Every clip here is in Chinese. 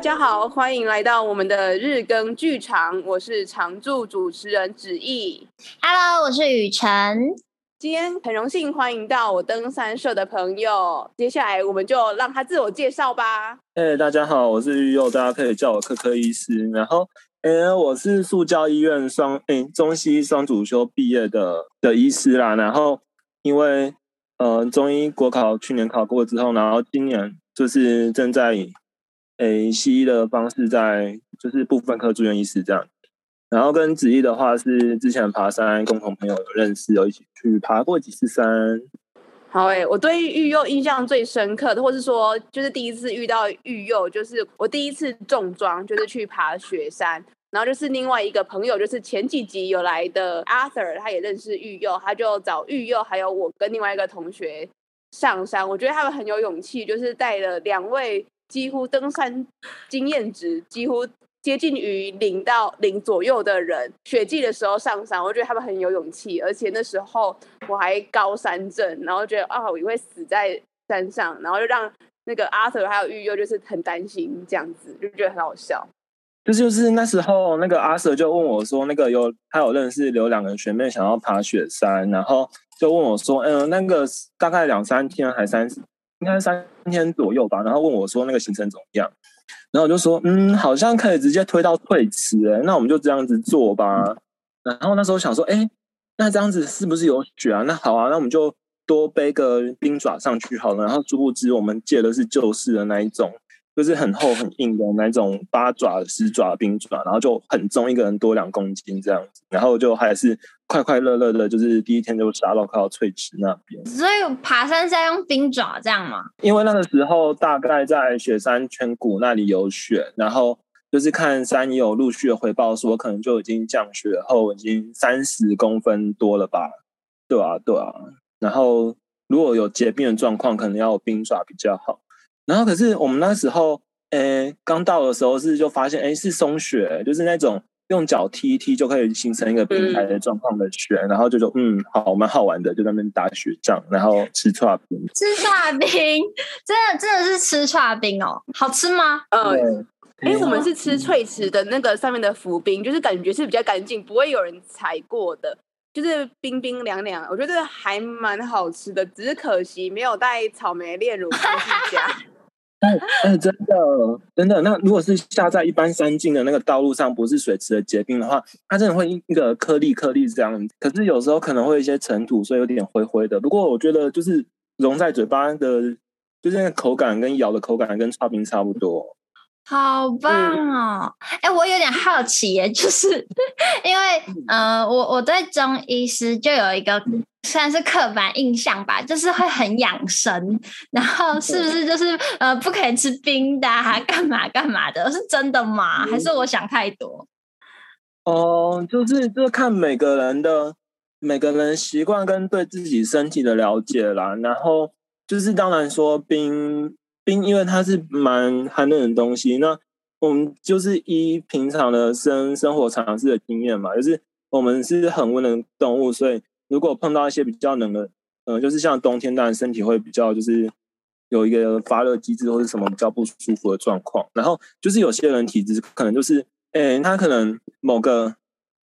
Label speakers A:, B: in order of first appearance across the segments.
A: 大家好，欢迎来到我们的日更剧场，我是常驻主持人子毅。
B: Hello，我是雨辰。
A: 今天很荣幸欢迎到我登山社的朋友，接下来我们就让他自我介绍吧。
C: 哎，hey, 大家好，我是玉佑，大家可以叫我科科医师。然后，哎，我是塑胶医院双哎中西医双主修毕业的的医师啦。然后，因为呃中医国考去年考过之后，然后今年就是正在以诶西医的方式在就是部分科住院医师这样。然后跟子怡的话是之前爬山共同朋友有认识，有一起去爬过几次山。
A: 好诶，我对育佑印象最深刻的，或是说就是第一次遇到育佑，就是我第一次重装，就是去爬雪山。然后就是另外一个朋友，就是前几集有来的 Arthur，他也认识育佑，他就找育佑还有我跟另外一个同学上山。我觉得他们很有勇气，就是带了两位几乎登山经验值几乎。接近于零到零左右的人，雪季的时候上山，我觉得他们很有勇气，而且那时候我还高山症，然后觉得啊，我会死在山上，然后就让那个阿 Sir 还有玉佑就是很担心这样子，就觉得很好笑。
C: 就就是那时候那个阿 Sir 就问我说，那个有他有认识有两个学妹想要爬雪山，然后就问我说，嗯、那个大概两三天还三，应该三天左右吧，然后问我说那个行程怎么样？然后我就说，嗯，好像可以直接推到退迟，那我们就这样子做吧。然后那时候想说，哎，那这样子是不是有雪啊？那好啊，那我们就多背个冰爪上去好了。然后殊不知我们借的是旧式的那一种。就是很厚很硬的那种八爪、十爪冰爪，然后就很重，一个人多两公斤这样子，然后就还是快快乐乐的，就是第一天就杀到快到翠池那边。
B: 所以爬山是要用冰爪这样吗？
C: 因为那个时候大概在雪山圈谷那里有雪，然后就是看山友陆续的回报说，可能就已经降雪后已经三十公分多了吧？对啊，对啊。然后如果有结冰的状况，可能要有冰爪比较好。然后可是我们那时候，诶，刚到的时候是就发现，诶，是松雪，就是那种用脚踢一踢就可以形成一个平台的状况的雪，嗯、然后就说，嗯，好，蛮好玩的，就在那边打雪仗，然后吃串冰，
B: 吃串冰，真的真的是吃串冰哦，好吃吗？
A: 嗯，哎，我们是吃脆池的那个上面的浮冰，就是感觉是比较干净，不会有人踩过的。就是冰冰凉凉，我觉得还蛮好吃的，只是可惜没有带草莓炼乳上去加。
C: 哎哎，真的真的，那如果是下在一般山径的那个道路上，不是水池的结冰的话，它真的会一个颗粒颗粒这样。可是有时候可能会有一些尘土，所以有点灰灰的。不过我觉得就是融在嘴巴的，就是那个口感跟咬的口感跟刨冰差不多。
B: 好棒哦！哎、嗯欸，我有点好奇耶，就是 因为，呃，我我对中医师就有一个算是刻板印象吧，就是会很养生，然后是不是就是呃不可以吃冰的，还干嘛干嘛的？是真的吗？还是我想太多？
C: 哦、就是就看每个人的每个人习惯跟对自己身体的了解啦，然后就是当然说冰。冰，因为它是蛮寒冷的东西，那我们就是依平常的生生活常识的经验嘛，就是我们是恒温的动物，所以如果碰到一些比较冷的，呃，就是像冬天，当然身体会比较就是有一个发热机制或是什么比较不舒服的状况。然后就是有些人体质可能就是，诶，他可能某个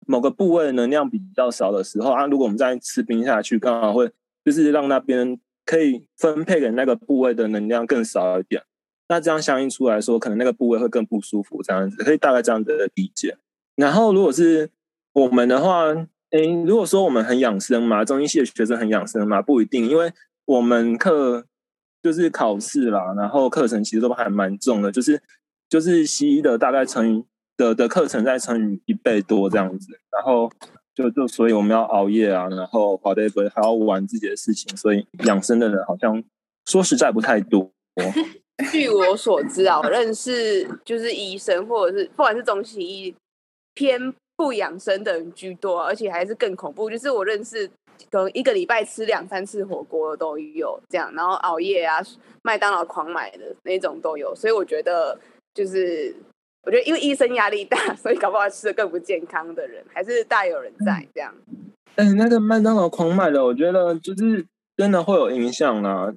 C: 某个部位的能量比较少的时候啊，如果我们再吃冰下去，刚好会就是让那边。可以分配给那个部位的能量更少一点，那这样相应出来说，可能那个部位会更不舒服，这样子可以大概这样的理解。然后如果是我们的话，诶，如果说我们很养生嘛，中医系的学生很养生嘛，不一定，因为我们课就是考试啦，然后课程其实都还蛮重的，就是就是西医的大概乘以的的课程再乘以一倍多这样子，然后。就就所以我们要熬夜啊，然后跑得不会还要玩自己的事情，所以养生的人好像说实在不太多。
A: 据我所知啊，我认识就是医生或者是不管是中西医偏不养生的人居多，而且还是更恐怖，就是我认识可能一个礼拜吃两三次火锅都有这样，然后熬夜啊，麦当劳狂买的那种都有，所以我觉得就是。我觉得，因为医生压力大，所以搞不好吃的更不健康的人还是大有人在这样。
C: 哎、欸，那个麦当劳狂买的，我觉得就是真的会有影响啊。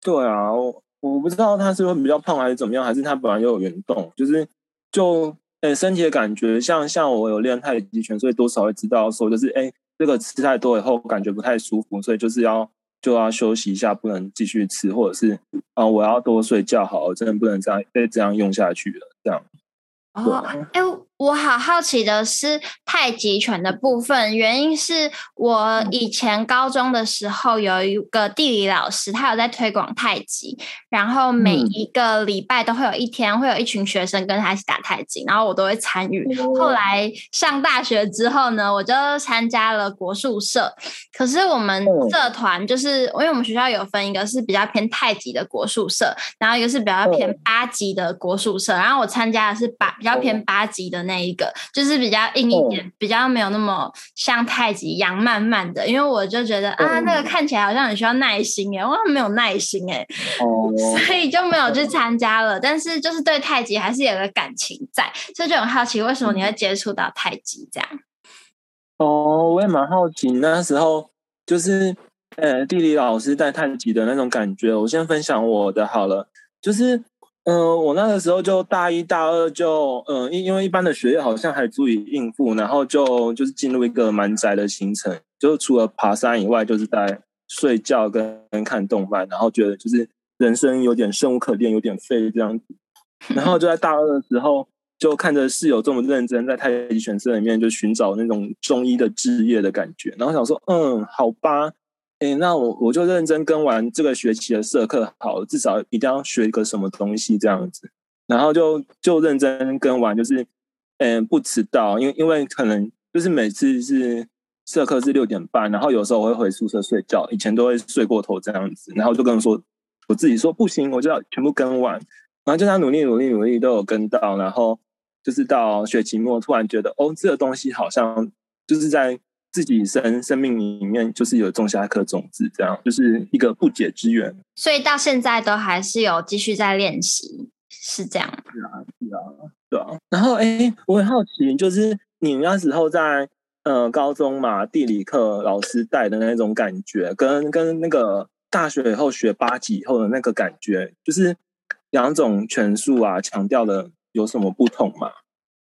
C: 对啊，我不知道他是会比较胖还是怎么样，还是他本来就有运动，就是就诶、欸、身体的感觉，像像我有练太极拳，所以多少会知道说就是哎、欸、这个吃太多以后感觉不太舒服，所以就是要就要休息一下，不能继续吃，或者是啊、呃、我要多睡觉好了，真的不能这样再这样用下去了，这样。
B: 哦，哎。我好好奇的是太极拳的部分，原因是我以前高中的时候有一个地理老师，他有在推广太极，然后每一个礼拜都会有一天会有一群学生跟他一起打太极，然后我都会参与。后来上大学之后呢，我就参加了国术社，可是我们社团就是因为我们学校有分一个是比较偏太极的国术社，然后一个是比较偏八级的国术社，然后我参加的是八比较偏八级的那。那一个就是比较硬一点，比较没有那么像太极一样慢慢的，因为我就觉得啊，那个看起来好像很需要耐心耶，我没有耐心哎，所以就没有去参加了。但是就是对太极还是有个感情在，所以就很好奇为什么你会接触到太极这样。
C: 哦，我也蛮好奇那时候就是呃地理老师带太极的那种感觉。我先分享我的好了，就是。嗯、我那个时候就大一大二就，嗯、因因为一般的学业好像还足以应付，然后就就是进入一个蛮宅的行程，就除了爬山以外，就是在睡觉跟看动漫，然后觉得就是人生有点生无可恋，有点废这样子。然后就在大二的时候，就看着室友这么认真在太极拳社里面就寻找那种中医的志业的感觉，然后想说，嗯，好吧。哎，那我我就认真跟完这个学期的社课，好，至少一定要学一个什么东西这样子，然后就就认真跟完，就是，嗯，不迟到，因为因为可能就是每次是社课是六点半，然后有时候我会回宿舍睡觉，以前都会睡过头这样子，然后就跟我说，我自己说不行，我就要全部跟完，然后就他努力努力努力都有跟到，然后就是到学期末突然觉得，哦，这个东西好像就是在。自己生生命里面就是有种下一颗种子，这样就是一个不解之缘。
B: 所以到现在都还是有继续在练习，是这样。
C: 是啊，是啊，对啊。然后，哎、欸，我很好奇，就是你那时候在呃高中嘛，地理课老师带的那种感觉，跟跟那个大学以后学八级以后的那个感觉，就是两种拳术啊，强调的有什么不同吗？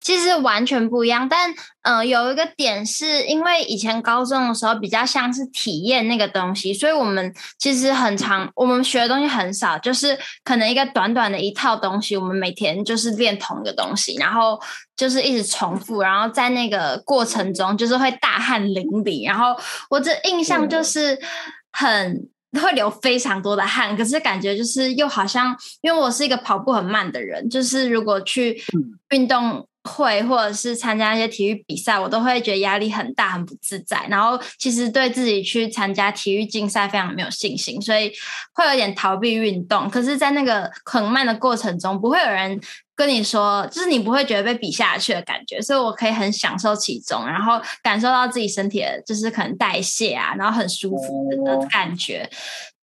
B: 其实完全不一样，但嗯、呃，有一个点是因为以前高中的时候比较像是体验那个东西，所以我们其实很长，我们学的东西很少，就是可能一个短短的一套东西，我们每天就是练同一个东西，然后就是一直重复，然后在那个过程中就是会大汗淋漓，然后我这印象就是很会流非常多的汗，可是感觉就是又好像，因为我是一个跑步很慢的人，就是如果去运动。会或者是参加一些体育比赛，我都会觉得压力很大，很不自在。然后其实对自己去参加体育竞赛非常没有信心，所以会有点逃避运动。可是，在那个很慢的过程中，不会有人跟你说，就是你不会觉得被比下去的感觉。所以我可以很享受其中，然后感受到自己身体的就是可能代谢啊，然后很舒服的感觉。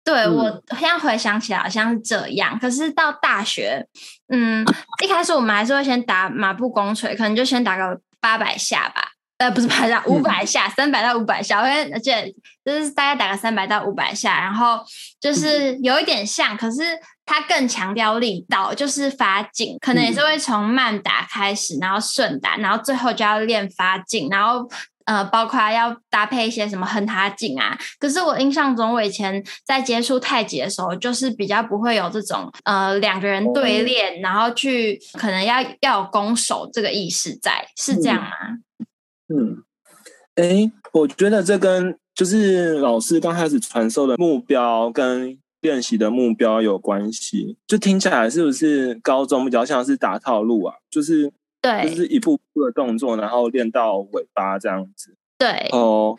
B: 对、嗯、我现在回想起来好像是这样，可是到大学，嗯，一开始我们还是会先打马步弓锤，可能就先打个八百下吧，呃，不是八百下，五百下，三百到五百下，而且就是大概打个三百到五百下，然后就是有一点像，可是它更强调力道，就是发劲，可能也是会从慢打开始，然后顺打，然后最后就要练发劲，然后。呃，包括要搭配一些什么横他劲啊。可是我印象中，我以前在接触太极的时候，就是比较不会有这种呃两个人对练，然后去可能要要有攻守这个意识在，是这样吗？
C: 嗯，哎、嗯欸，我觉得这跟就是老师刚开始传授的目标跟练习的目标有关系。就听起来是不是高中比较像是打套路啊？就是。对，就是一步步的动作，然后练到尾巴这样子。
B: 对
C: 哦，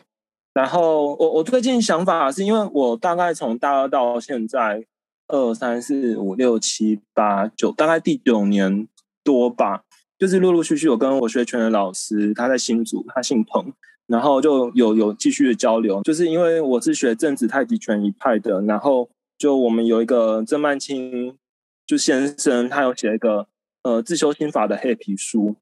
C: 然后我我最近想法是因为我大概从大二到现在二三四五六七八九，大概第九年多吧，就是陆陆续续有跟我学拳的老师，他在新竹，他姓彭，然后就有有继续的交流。就是因为我是学正子太极拳一派的，然后就我们有一个郑曼青就先生，他有写一个。呃，自修心法的黑皮书，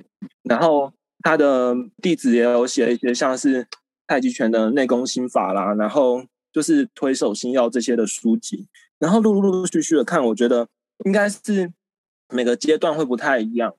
C: 然后他的弟子也有写一些像是太极拳的内功心法啦，然后就是推手心要这些的书籍，然后陆陆续续的看，我觉得应该是每个阶段会不太一样。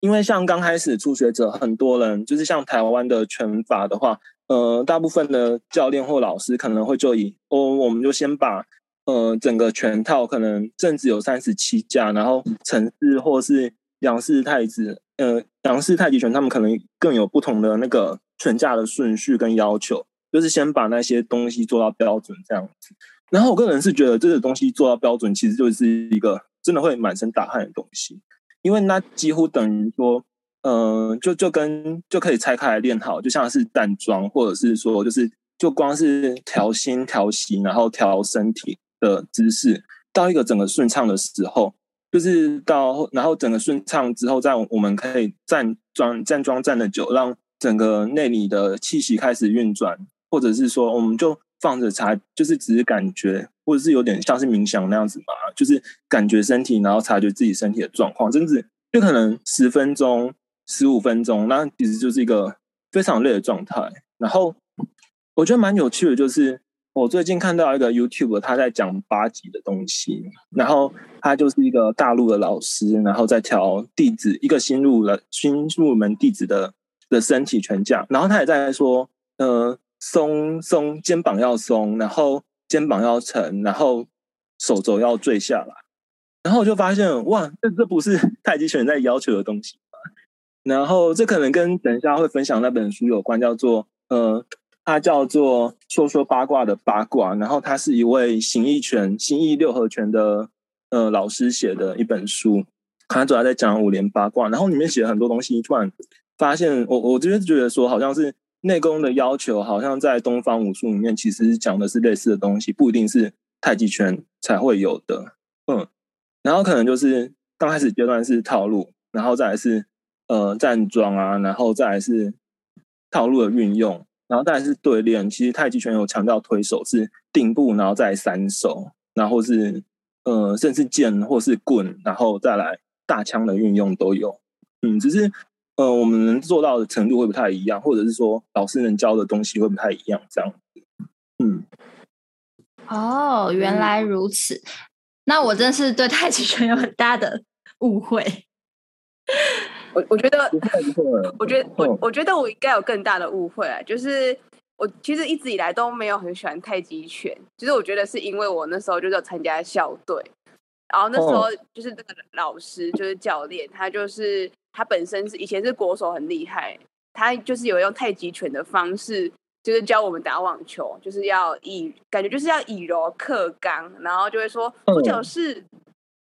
C: 因为像刚开始初学者，很多人就是像台湾的拳法的话，呃，大部分的教练或老师可能会就以哦，我们就先把呃整个拳套可能正子有三十七架，然后城市或是杨氏太子，呃，杨氏太极拳他们可能更有不同的那个拳架的顺序跟要求，就是先把那些东西做到标准这样子。然后我个人是觉得这个东西做到标准，其实就是一个真的会满身大汗的东西。因为那几乎等于说，嗯、呃，就就跟就可以拆开来练好，就像是站桩，或者是说，就是就光是调心、调息，然后调身体的姿势，到一个整个顺畅的时候，就是到然后整个顺畅之后，再我们可以站桩站桩站的久，让整个内里的气息开始运转，或者是说，我们就放着察，就是只是感觉。或者是有点像是冥想那样子嘛，就是感觉身体，然后察觉自己身体的状况，甚至就可能十分钟、十五分钟，那其实就是一个非常累的状态。然后我觉得蛮有趣的，就是我最近看到一个 YouTube，他在讲八极的东西，然后他就是一个大陆的老师，然后在调弟子一个新入了新入门弟子的的身体拳架，然后他也在说，呃，松松肩膀要松，然后。肩膀要沉，然后手肘要坠下来，然后我就发现，哇，这这不是 太极拳在要求的东西？然后这可能跟等一下会分享那本书有关，叫做呃，它叫做说说八卦的八卦，然后它是一位形意拳、形意六合拳的呃老师写的一本书，他主要在讲五连八卦，然后里面写了很多东西，突然发现，我我这边觉得说，好像是。内功的要求好像在东方武术里面，其实讲的是类似的东西，不一定是太极拳才会有的。嗯，然后可能就是刚开始阶段是套路，然后再来是呃站桩啊，然后再来是套路的运用，然后再来是对练。其实太极拳有强调推手是定步，然后再来散手，然后是呃甚至剑或是棍，然后再来大枪的运用都有。嗯，只是。呃，我们能做到的程度会不太一样，或者是说老师能教的东西会不太一样，这样子。嗯，
B: 哦，原来如此。嗯、那我真是对太极拳有很大的误会。
A: 我我觉得，我觉得我我觉得我应该有更大的误会啊，就是我其实一直以来都没有很喜欢太极拳。其实我觉得是因为我那时候就是参加校队，然后那时候就是这个老师就是教练，他就是。他本身是以前是国手，很厉害。他就是有用太极拳的方式，就是教我们打网球，就是要以感觉就是要以柔克刚，然后就会说左脚是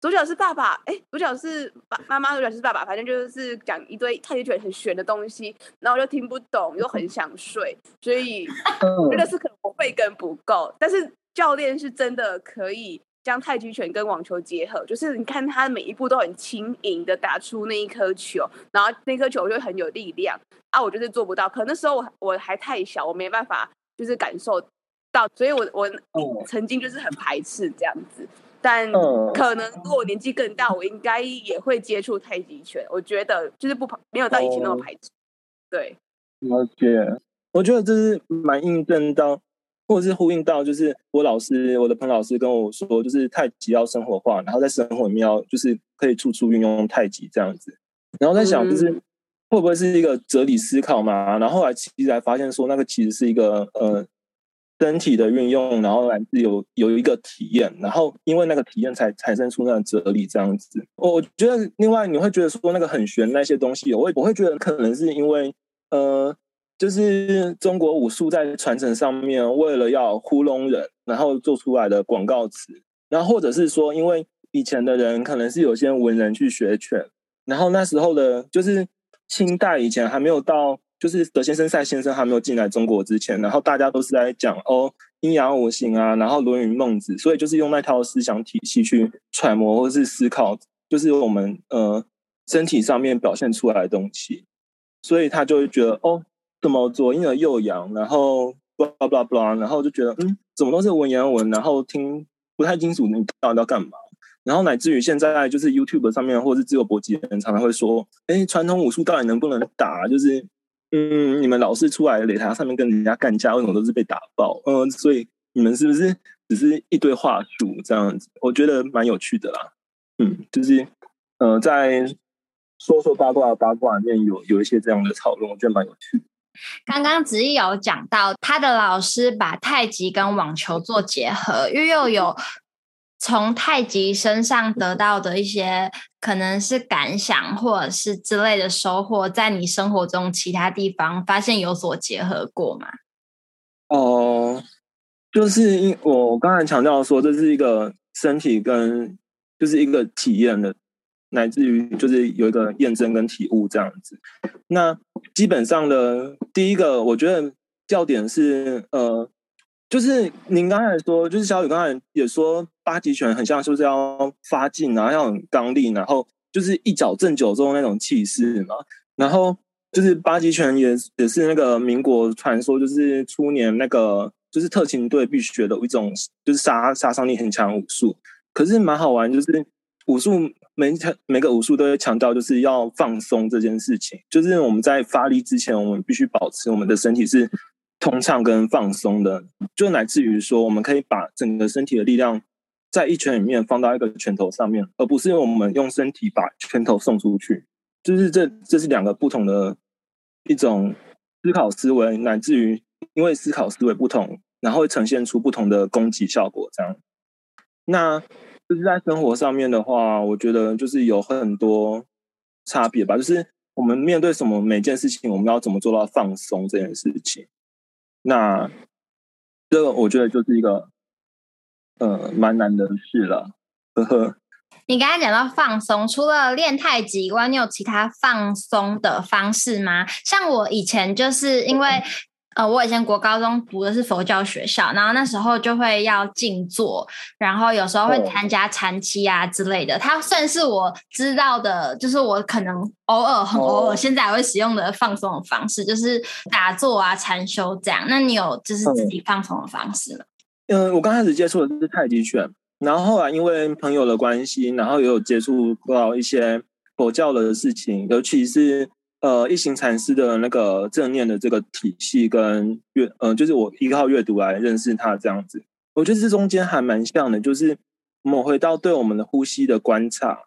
A: 左脚是爸爸，哎、欸，左脚是爸妈妈，主角是爸爸，反正就是讲一堆太极拳很玄的东西，然后我就听不懂，又很想睡，所以我觉得是可能我慧根不够，但是教练是真的可以。将太极拳跟网球结合，就是你看他每一步都很轻盈的打出那一颗球，然后那颗球就很有力量啊！我就是做不到，可能那时候我我还太小，我没办法就是感受到，所以我我曾经就是很排斥这样子。但可能如果我年纪更大，我应该也会接触太极拳。我觉得就是不没有到以前那么排斥。对，
C: 了解。我觉得这是蛮印证到。或者是呼应到，就是我老师，我的彭老师跟我说，就是太极要生活化，然后在生活里面要就是可以处处运用太极这样子。然后在想，就是会不会是一个哲理思考嘛？然后后来其实才发现说，那个其实是一个呃身体的运用，然后来自有有一个体验，然后因为那个体验才产生出那个哲理这样子。我觉得另外你会觉得说那个很玄那些东西，我会我会觉得可能是因为呃。就是中国武术在传承上面，为了要糊弄人，然后做出来的广告词，然后或者是说，因为以前的人可能是有些文人去学拳，然后那时候的，就是清代以前还没有到，就是德先生、赛先生还没有进来中国之前，然后大家都是在讲哦阴阳五行啊，然后《论语》《孟子》，所以就是用那套思想体系去揣摩或是思考，就是我们呃身体上面表现出来的东西，所以他就会觉得哦。怎么左阴而右阳，然后 blah blah blah，然后就觉得嗯，怎么都是文言文，然后听不太清楚你到底要干嘛，然后乃至于现在就是 YouTube 上面或者是自由搏击的人常常会说，哎，传统武术到底能不能打？就是嗯，你们老是出来擂台上面跟人家干架，为什么都是被打爆？嗯，所以你们是不是只是一堆话术这样子？我觉得蛮有趣的啦。嗯，就是呃，在说说八卦八卦里面有有一些这样的讨论，我觉得蛮有趣。
B: 刚刚子毅有讲到他的老师把太极跟网球做结合，又又有从太极身上得到的一些可能是感想或者是之类的收获，在你生活中其他地方发现有所结合过吗？
C: 哦、就是因我刚才强调说，这是一个身体跟就是一个体验的。乃至于就是有一个验证跟体悟这样子，那基本上的第一个，我觉得要点是呃，就是您刚才说，就是小雨刚才也说，八极拳很像是不是要发劲啊，要很刚力，然后就是一脚震九州那种气势嘛。然后就是八极拳也也是那个民国传说，就是初年那个就是特勤队必须学的一种，就是杀杀伤力很强武术。可是蛮好玩，就是武术。每每个武术都会强调，就是要放松这件事情。就是我们在发力之前，我们必须保持我们的身体是通畅跟放松的。就乃至于说，我们可以把整个身体的力量在一拳里面放到一个拳头上面，而不是我们用身体把拳头送出去。就是这这是两个不同的一种思考思维，乃至于因为思考思维不同，然后会呈现出不同的攻击效果。这样，那。就是在生活上面的话，我觉得就是有很多差别吧。就是我们面对什么每件事情，我们要怎么做到放松这件事情。那这个我觉得就是一个呃蛮难的事了。呵呵。
B: 你刚才讲到放松，除了练太极以外，你有其他放松的方式吗？像我以前就是因为。呃，我以前国高中读的是佛教学校，然后那时候就会要静坐，然后有时候会参加禅期啊之类的。它算是我知道的，就是我可能偶尔很 偶尔现在还会使用的放松的方式，就是打坐啊、禅修这样。那你有就是自己放松的方式吗？
C: 嗯，我刚开始接触的是太极拳，然后后来因为朋友的关系，然后也有接触到一些佛教的事情，尤其是。呃，一行禅师的那个正念的这个体系跟阅，呃，就是我依靠阅读来认识他这样子，我觉得这中间还蛮像的，就是我们回到对我们的呼吸的观察，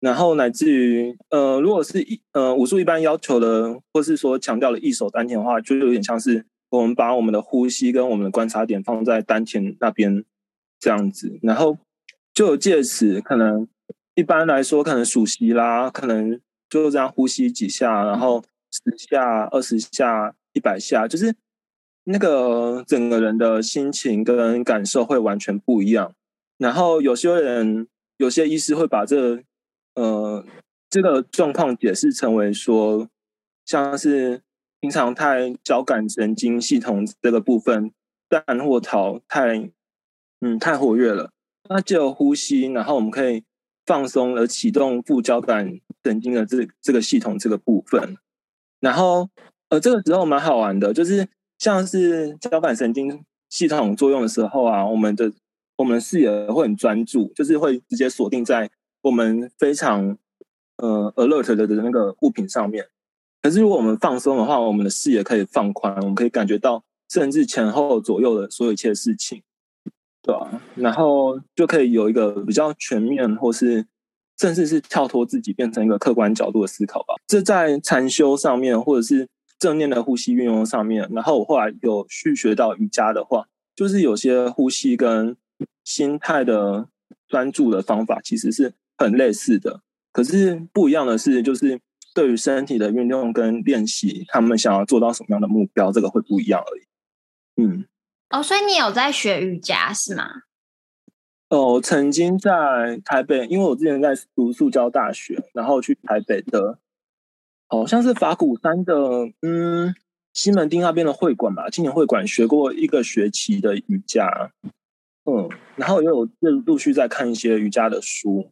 C: 然后乃至于，呃，如果是一呃武术一般要求的，或是说强调的一手丹田的话，就有点像是我们把我们的呼吸跟我们的观察点放在丹田那边这样子，然后就借此可能一般来说可能数息啦，可能。就这样呼吸几下，然后十下、二十下、一百下，就是那个整个人的心情跟感受会完全不一样。然后有些人、有些医师会把这、呃这个状况解释成为说，像是平常太交感神经系统这个部分蛋或逃太嗯太活跃了，那就呼吸，然后我们可以放松而启动副交感。神经的这这个系统这个部分，然后呃，这个时候蛮好玩的，就是像是交感神经系统作用的时候啊，我们的我们的视野会很专注，就是会直接锁定在我们非常呃 alert 的的那个物品上面。可是如果我们放松的话，我们的视野可以放宽，我们可以感觉到甚至前后左右的所有一切事情，对啊？然后就可以有一个比较全面或是。甚至是跳脱自己，变成一个客观角度的思考吧。这在禅修上面，或者是正念的呼吸运用上面。然后我后来有去学到瑜伽的话，就是有些呼吸跟心态的专注的方法，其实是很类似的。可是不一样的是，就是对于身体的运用跟练习，他们想要做到什么样的目标，这个会不一样而已。嗯，
B: 哦，所以你有在学瑜伽是吗？
C: 哦，曾经在台北，因为我之前在读塑胶大学，然后去台北的，好像是法鼓山的，嗯，西门町那边的会馆吧，青年会馆学过一个学期的瑜伽，嗯，然后也有陆续在看一些瑜伽的书，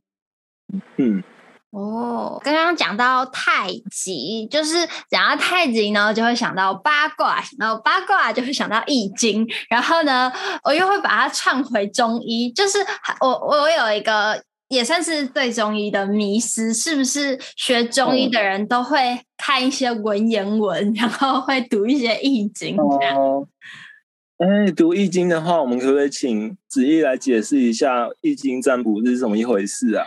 C: 嗯。
B: 哦，刚刚讲到太极，就是讲到太极呢，就会想到八卦，然后八卦就会想到易经，然后呢，我又会把它串回中医，就是我我有一个也算是对中医的迷思，是不是学中医的人都会看一些文言文，然后会读一些易经这样？
C: 哎，读易经的话，我们可不可以请子毅来解释一下易经占卜是怎么一回事啊？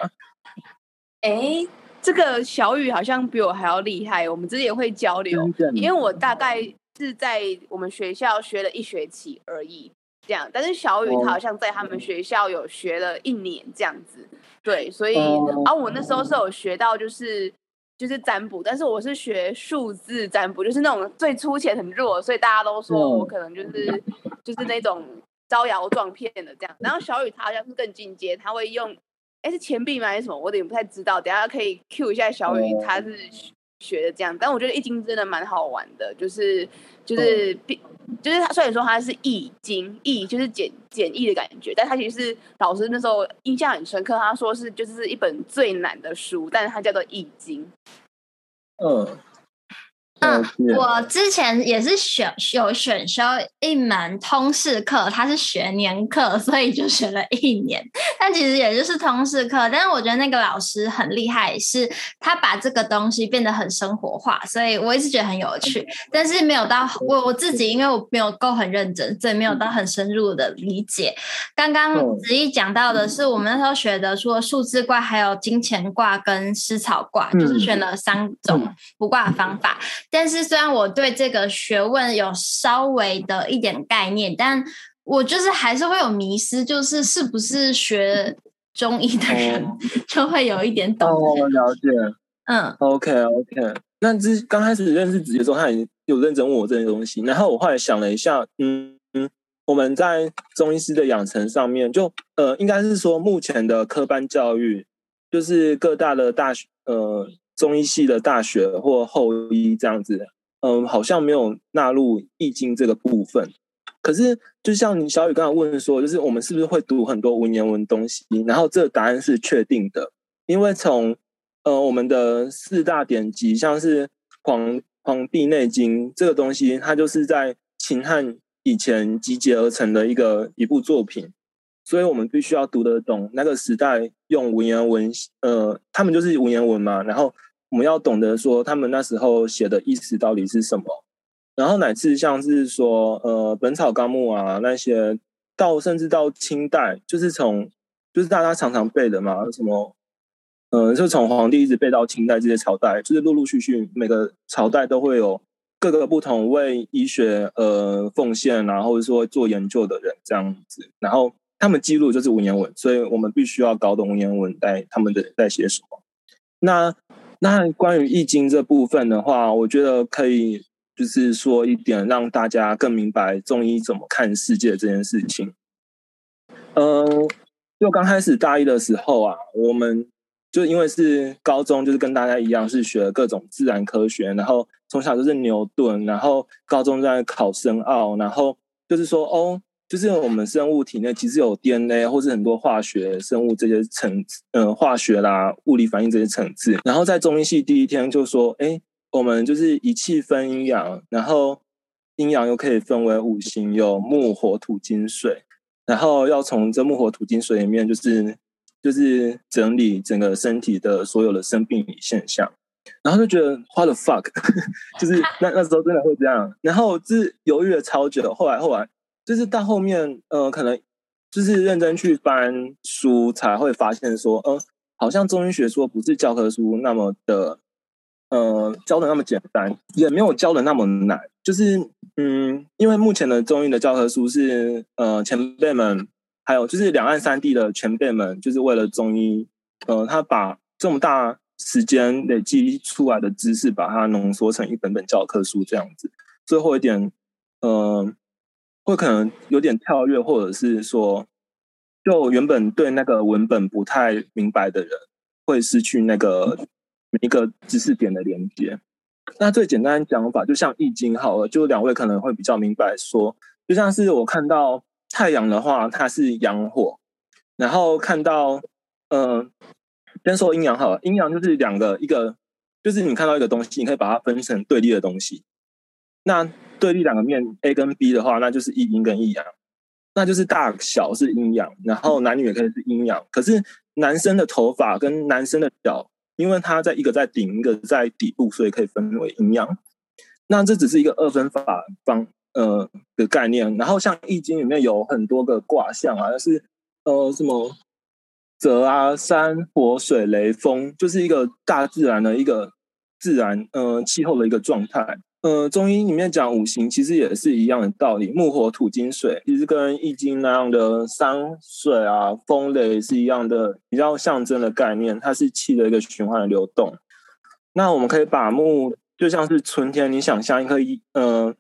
A: 哎，这个小雨好像比我还要厉害，我们之前也会交流，因为我大概是在我们学校学了一学期而已，这样，但是小雨他好像在他们学校有学了一年这样子，对，所以，啊，我那时候是有学到就是。就是占卜，但是我是学数字占卜，就是那种最粗浅很弱，所以大家都说我可能就是、嗯、就是那种招摇撞骗的这样。然后小雨他好像是更进阶，他会用，哎是钱币吗还是什么？我有点不太知道，等下可以 Q 一下小雨，他是学的这样。但我觉得易经真的蛮好玩的，就是就是、嗯、就是他虽然说他是易经，易就是简简易的感觉，但他其实是老师那时候印象很深刻，他说是就是一本最难的书，但是它叫做易经。
C: 嗯。
B: 嗯，我之前也是选有选修一门通识课，它是学年课，所以就学了一年。但其实也就是通识课，但是我觉得那个老师很厉害，是他把这个东西变得很生活化，所以我一直觉得很有趣。但是没有到我我自己，因为我没有够很认真，所以没有到很深入的理解。刚刚子怡讲到的是，我们那时候学的，除了数字卦，还有金钱卦跟丝草卦，就是选了三种卜卦的方法。但是虽然我对这个学问有稍微的一点概念，但我就是还是会有迷失，就是是不是学中医的人 就会有一点懂？
C: 哦，了解。
B: 嗯
C: ，OK OK。那之刚开始认识子毅的时候，他也有认真问我这些东西，然后我后来想了一下，嗯嗯，我们在中医师的养成上面，就呃，应该是说目前的科班教育，就是各大的大学，呃。中医系的大学或后医这样子，嗯，好像没有纳入易经这个部分。可是，就像你小雨刚刚问说，就是我们是不是会读很多文言文东西？然后这答案是确定的，因为从呃我们的四大典籍，像是《黄黄帝内经》这个东西，它就是在秦汉以前集结而成的一个一部作品。所以我们必须要读得懂那个时代用文言文，呃，他们就是文言文嘛。然后我们要懂得说他们那时候写的意思到底是什么。然后乃至像是说，呃，《本草纲目》啊那些，到甚至到清代，就是从就是大家常常背的嘛，什么，呃，就从皇帝一直背到清代这些朝代，就是陆陆续续每个朝代都会有各个不同为医学呃奉献啊，或者说做研究的人这样子，然后。他们记录就是文言文，所以我们必须要搞懂文言文在他们的在写什么。那那关于易经这部分的话，我觉得可以就是说一点，让大家更明白中医怎么看世界这件事情。嗯，就刚开始大一的时候啊，我们就因为是高中，就是跟大家一样是学各种自然科学，然后从小就是牛顿，然后高中在考深奥，然后就是说哦。就是我们生物体内其实有 DNA 或是很多化学生物这些层次，呃，化学啦、物理反应这些层次。然后在中医系第一天就说，哎，我们就是一气分阴阳，然后阴阳又可以分为五行，有木、火、土、金、水。然后要从这木、火、土、金、水里面，就是就是整理整个身体的所有的生病现象。然后就觉得 what the fuck，就是那那时候真的会这样。然后是犹豫了超久，后来后来。就是到后面，呃，可能就是认真去翻书，才会发现说，呃，好像中医学说不是教科书那么的，呃，教的那么简单，也没有教的那么难。就是，嗯，因为目前的中医的教科书是，呃，前辈们还有就是两岸三地的前辈们，就是为了中医，呃，他把这么大时间累积出来的知识，把它浓缩成一本本教科书这样子。最后一点，呃。会可能有点跳跃，或者是说，就原本对那个文本不太明白的人，会失去那个一个知识点的连接。那最简单的讲法，就像《易经》好了，就两位可能会比较明白说，就像是我看到太阳的话，它是阳火，然后看到，嗯、先说阴阳好了，阴阳就是两个，一个就是你看到一个东西，你可以把它分成对立的东西，那。对立两个面 A 跟 B 的话，那就是一阴跟一阳，那就是大小是阴阳，然后男女也可以是阴阳。可是男生的头发跟男生的脚，因为它在一个在顶，一个在底部，所以可以分为阴阳。那这只是一个二分法方呃的概念。然后像易经里面有很多个卦象啊，就是呃什么泽啊，山火水雷风，就是一个大自然的一个自然呃气候的一个状态。呃，中医里面讲五行，其实也是一样的道理，木火土金水，其实跟易经那样的山水啊、风雷是一样的，比较象征的概念，它是气的一个循环的流动。那我们可以把木就像是春天，你想象一棵呃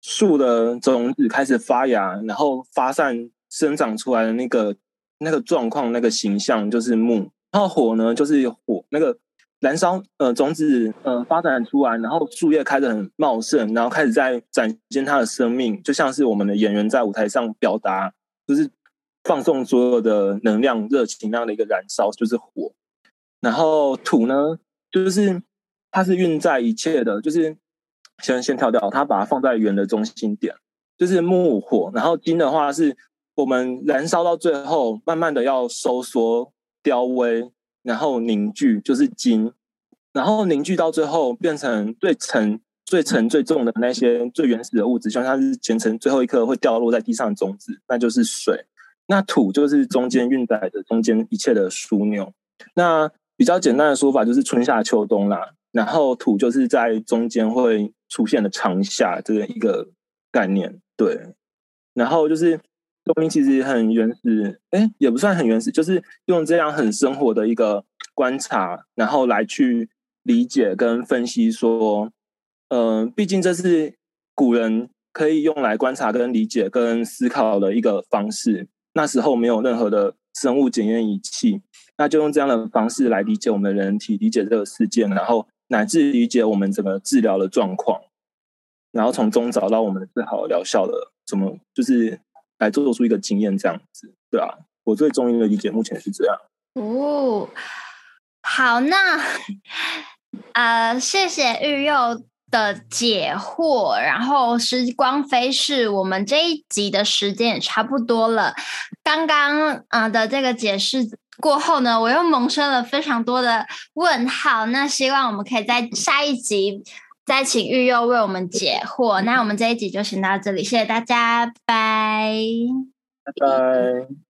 C: 树的种子开始发芽，然后发散生长出来的那个那个状况、那个形象就是木。然后火呢，就是火那个。燃烧，呃，种子，呃，发展出来，然后树叶开得很茂盛，然后开始在展现它的生命，就像是我们的演员在舞台上表达，就是放送所有的能量、热情那样的一个燃烧，就是火。然后土呢，就是它是运在一切的，就是先先跳掉，它把它放在圆的中心点，就是木火。然后金的话，是我们燃烧到最后，慢慢的要收缩、凋微。然后凝聚就是金，然后凝聚到最后变成最沉、最沉、最重的那些最原始的物质，像它是前成最后一刻会掉落在地上的种子，那就是水。那土就是中间运载的中间一切的枢纽。那比较简单的说法就是春夏秋冬啦。然后土就是在中间会出现的长夏这个一个概念，对。然后就是。说明其实很原始，哎，也不算很原始，就是用这样很生活的一个观察，然后来去理解跟分析说，嗯、呃，毕竟这是古人可以用来观察跟理解跟思考的一个方式。那时候没有任何的生物检验仪器，那就用这样的方式来理解我们的人体，理解这个世界，然后乃至理解我们整个治疗的状况，然后从中找到我们最好疗效的，什么就是。来做出一个经验，这样子，对啊，我对中医的理解目前是这样。
B: 哦，好，那呃，谢谢育祐的解惑。然后时光飞逝，我们这一集的时间也差不多了。刚刚呃的这个解释过后呢，我又萌生了非常多的问号。那希望我们可以在下一集。再请育幼为我们解惑。那我们这一集就先到这里，谢谢大家，拜拜，
C: 拜拜。